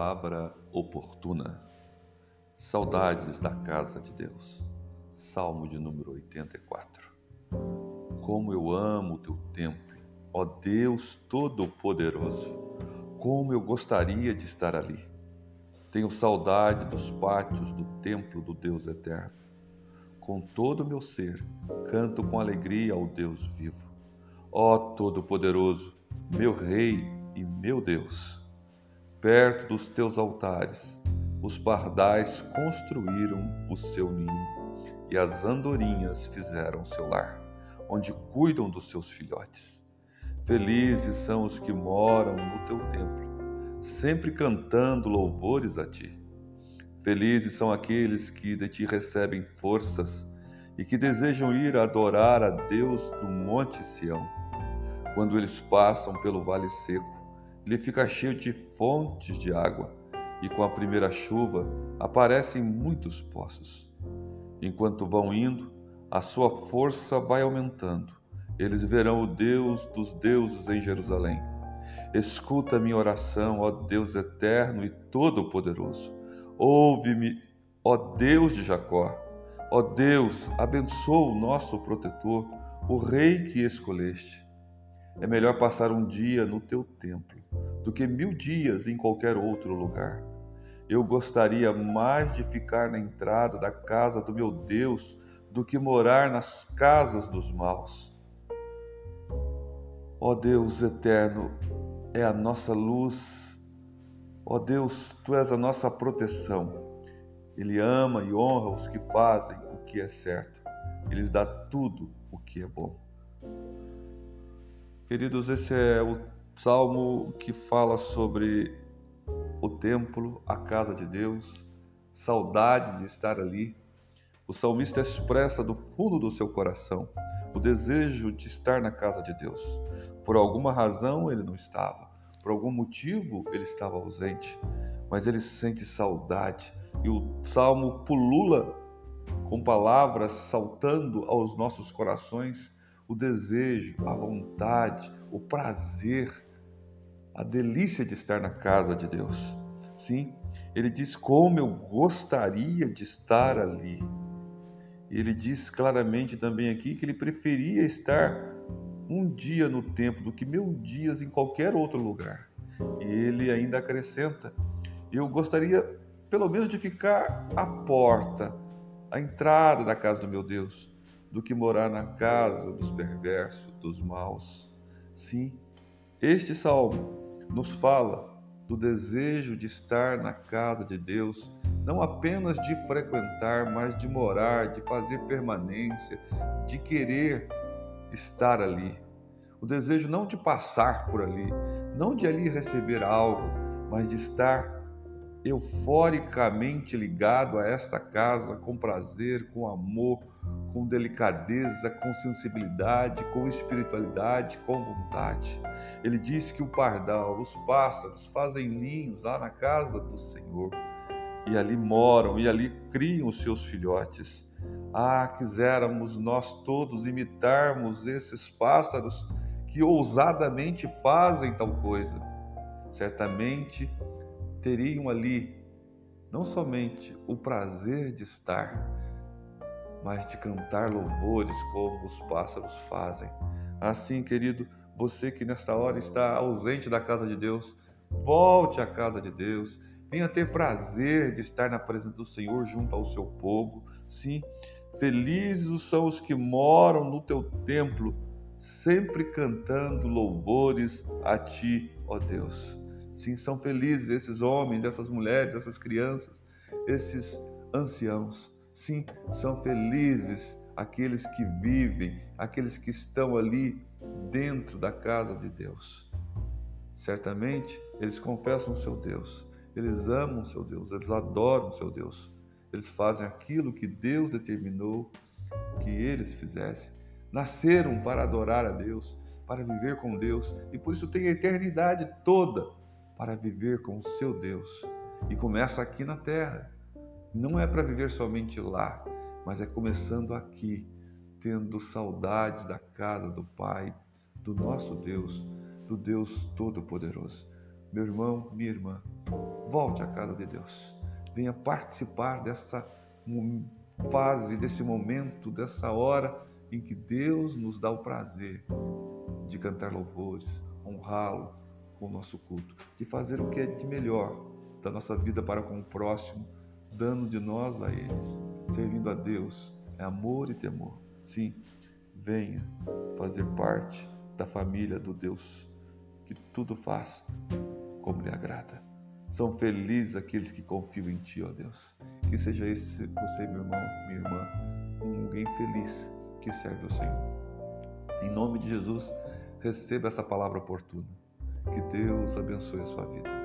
palavra oportuna. Saudades da casa de Deus. Salmo de número 84. Como eu amo o teu templo, ó Deus Todo-Poderoso. Como eu gostaria de estar ali. Tenho saudade dos pátios do templo do Deus eterno. Com todo o meu ser, canto com alegria ao Deus vivo. Ó Todo-Poderoso, meu Rei e meu Deus perto dos teus altares. Os pardais construíram o seu ninho e as andorinhas fizeram seu lar, onde cuidam dos seus filhotes. Felizes são os que moram no teu templo, sempre cantando louvores a ti. Felizes são aqueles que de ti recebem forças e que desejam ir adorar a Deus no Monte Sião. Quando eles passam pelo vale seco, ele fica cheio de fontes de água, e com a primeira chuva aparecem muitos poços. Enquanto vão indo, a sua força vai aumentando. Eles verão o Deus dos deuses em Jerusalém. Escuta minha oração, ó Deus eterno e todo-poderoso. Ouve-me, ó Deus de Jacó. Ó Deus, abençoa o nosso protetor, o rei que escolheste. É melhor passar um dia no teu templo do que mil dias em qualquer outro lugar. Eu gostaria mais de ficar na entrada da casa do meu Deus do que morar nas casas dos maus. Ó Deus eterno, é a nossa luz. Ó Deus, tu és a nossa proteção. Ele ama e honra os que fazem o que é certo. Ele dá tudo o que é bom. Queridos, esse é o salmo que fala sobre o templo, a casa de Deus, saudade de estar ali. O salmista expressa do fundo do seu coração o desejo de estar na casa de Deus. Por alguma razão ele não estava, por algum motivo ele estava ausente, mas ele sente saudade. E o salmo pulula com palavras saltando aos nossos corações o desejo, a vontade, o prazer, a delícia de estar na casa de Deus. Sim, ele diz como eu gostaria de estar ali. Ele diz claramente também aqui que ele preferia estar um dia no templo do que mil dias em qualquer outro lugar. E ele ainda acrescenta: eu gostaria pelo menos de ficar à porta, à entrada da casa do meu Deus do que morar na casa dos perversos, dos maus. Sim, este salmo nos fala do desejo de estar na casa de Deus, não apenas de frequentar, mas de morar, de fazer permanência, de querer estar ali. O desejo não de passar por ali, não de ali receber algo, mas de estar euforicamente ligado a esta casa com prazer, com amor, com delicadeza, com sensibilidade, com espiritualidade, com vontade. Ele diz que o pardal, os pássaros fazem ninhos lá na casa do Senhor e ali moram e ali criam os seus filhotes. Ah, quiséramos nós todos imitarmos esses pássaros que ousadamente fazem tal coisa. Certamente teriam ali não somente o prazer de estar, mas de cantar louvores como os pássaros fazem. Assim, querido, você que nesta hora está ausente da casa de Deus, volte à casa de Deus. Venha ter prazer de estar na presença do Senhor junto ao seu povo. Sim, felizes são os que moram no teu templo, sempre cantando louvores a ti, ó Deus. Sim, são felizes esses homens, essas mulheres, essas crianças, esses anciãos. Sim, são felizes aqueles que vivem, aqueles que estão ali dentro da casa de Deus. Certamente eles confessam seu Deus, eles amam o seu Deus, eles adoram seu Deus, eles fazem aquilo que Deus determinou que eles fizessem. Nasceram para adorar a Deus, para viver com Deus e por isso têm a eternidade toda para viver com o seu Deus. E começa aqui na terra. Não é para viver somente lá, mas é começando aqui, tendo saudades da casa do Pai, do nosso Deus, do Deus Todo-Poderoso. Meu irmão, minha irmã, volte à casa de Deus. Venha participar dessa fase, desse momento, dessa hora em que Deus nos dá o prazer de cantar louvores, honrá-lo com o nosso culto, de fazer o que é de melhor da nossa vida para com o próximo, dando de nós a eles, servindo a Deus, é amor e temor. Sim, venha fazer parte da família do Deus que tudo faz como lhe agrada. São felizes aqueles que confiam em Ti, ó Deus. Que seja esse você, meu irmão, minha irmã, um alguém feliz que serve o Senhor. Em nome de Jesus, receba essa palavra oportuna. Que Deus abençoe a sua vida.